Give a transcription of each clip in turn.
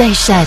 再闪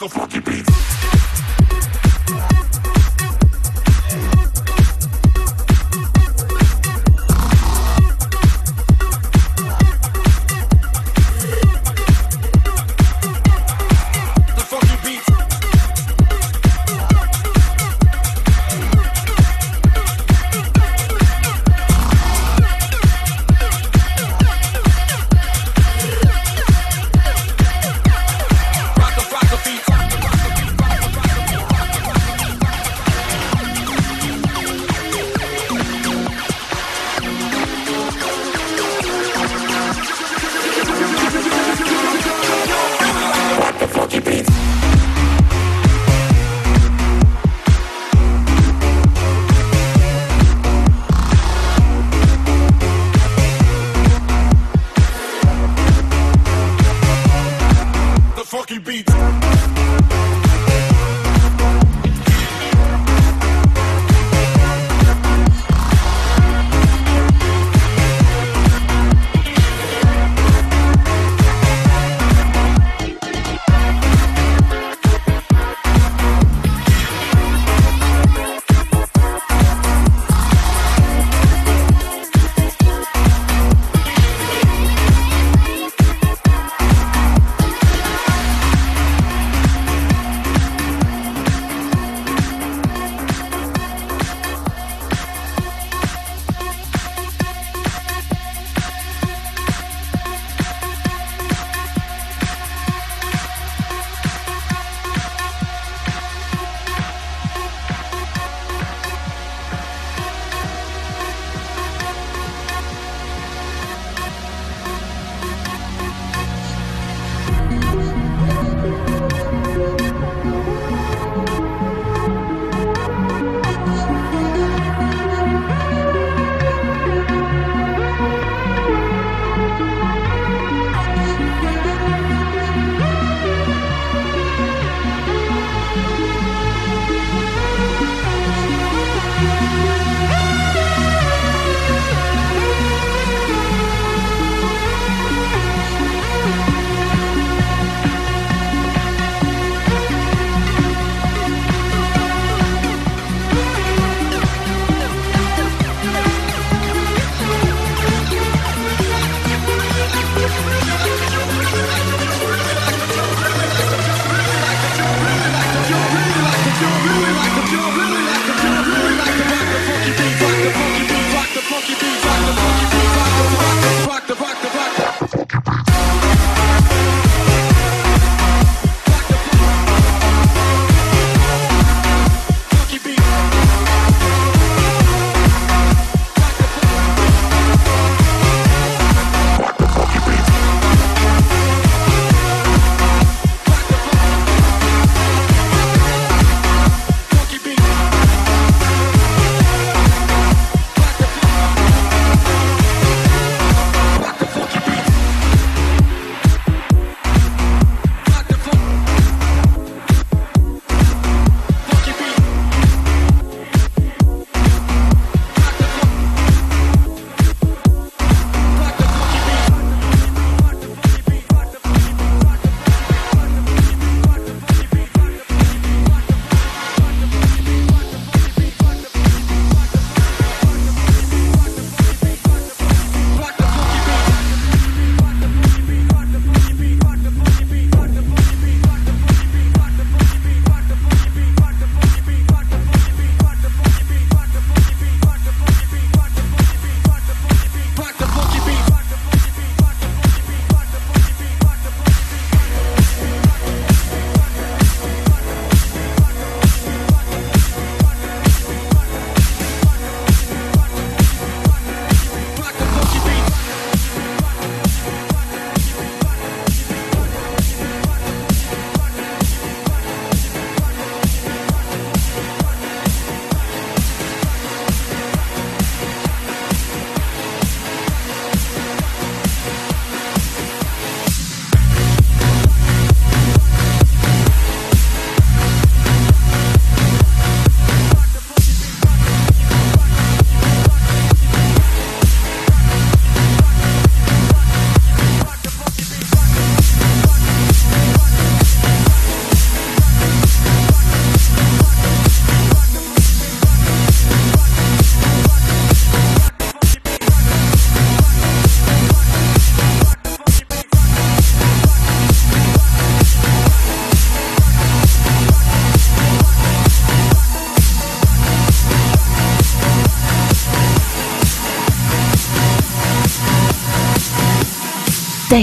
the funky beats.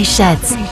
Sheds.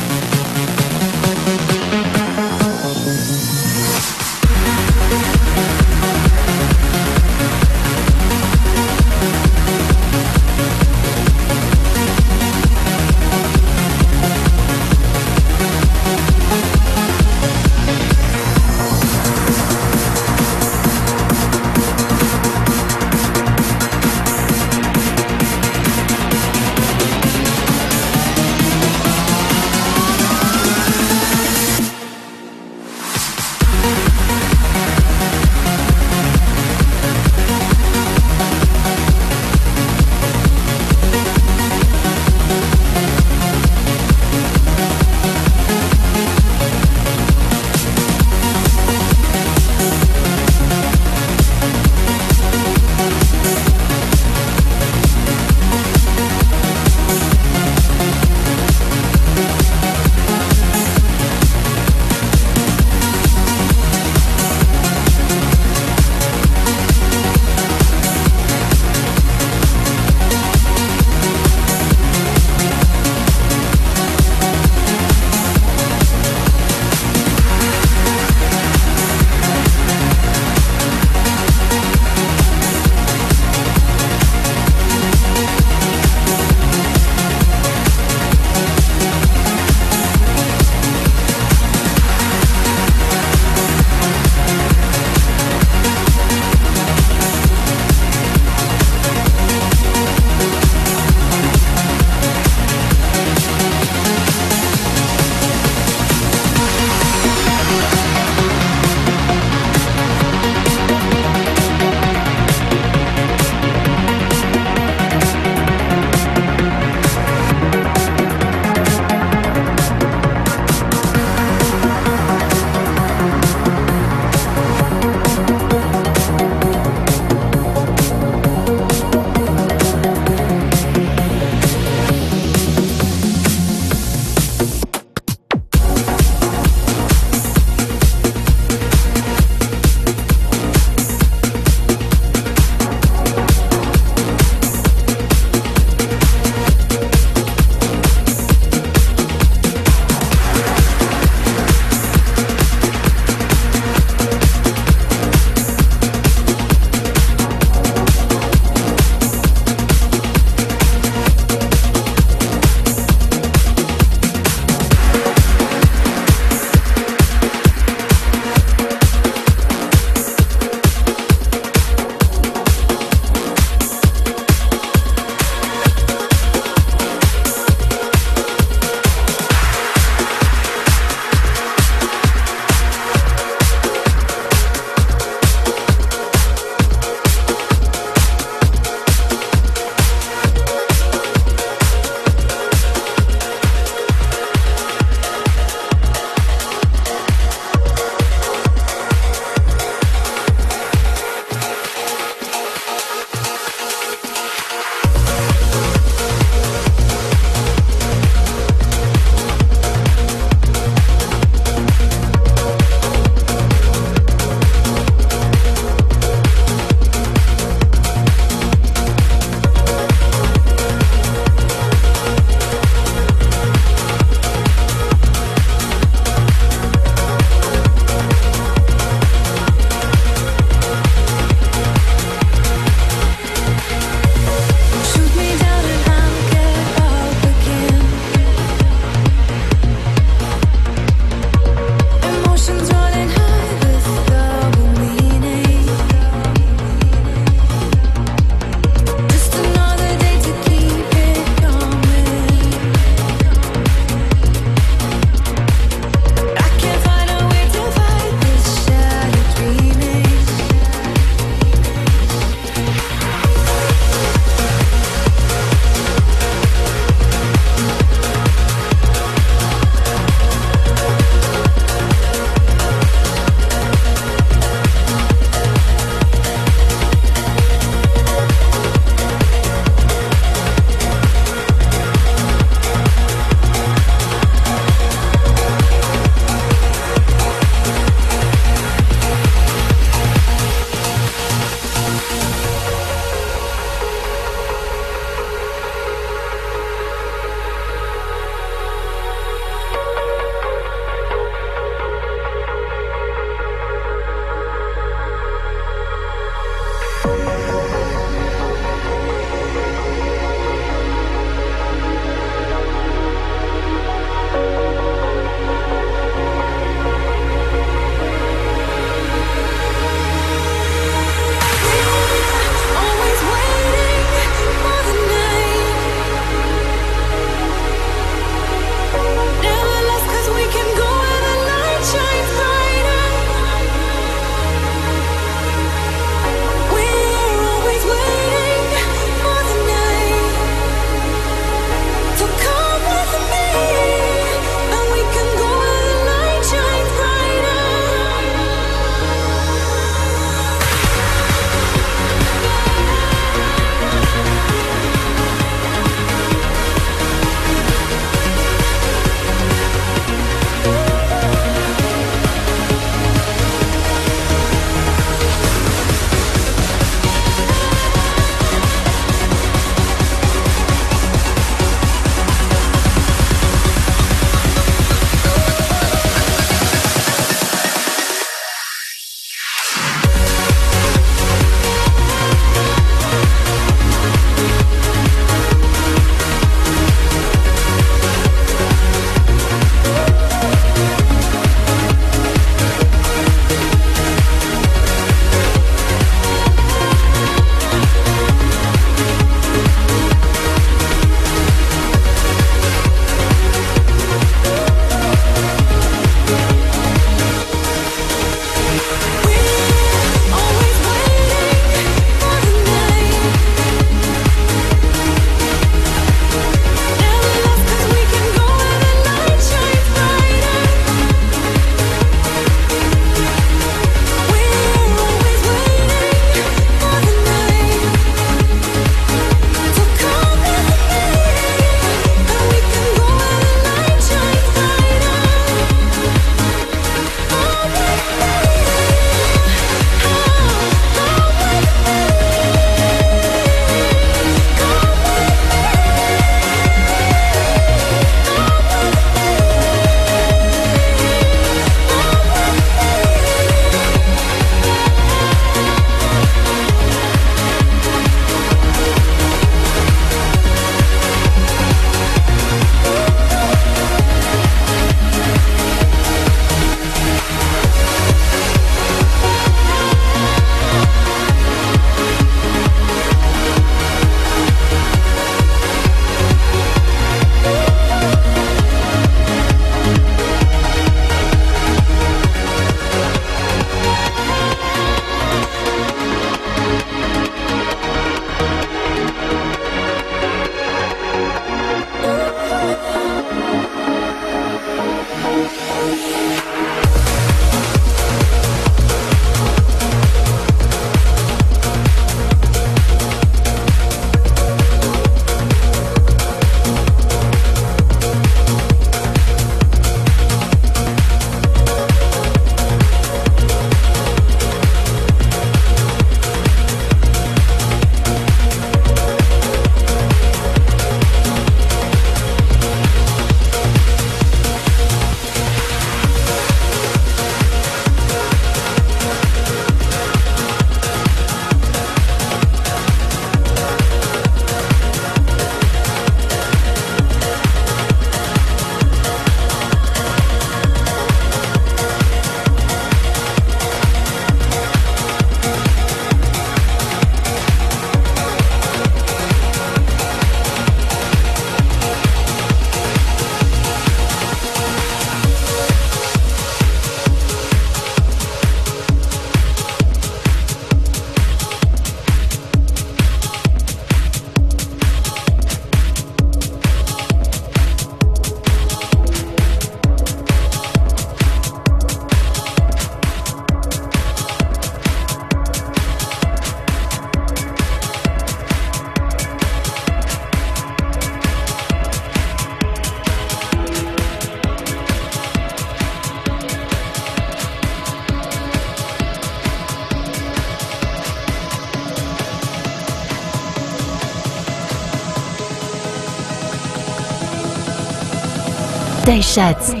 Sheds.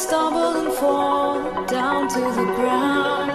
Stumble and fall down to the ground.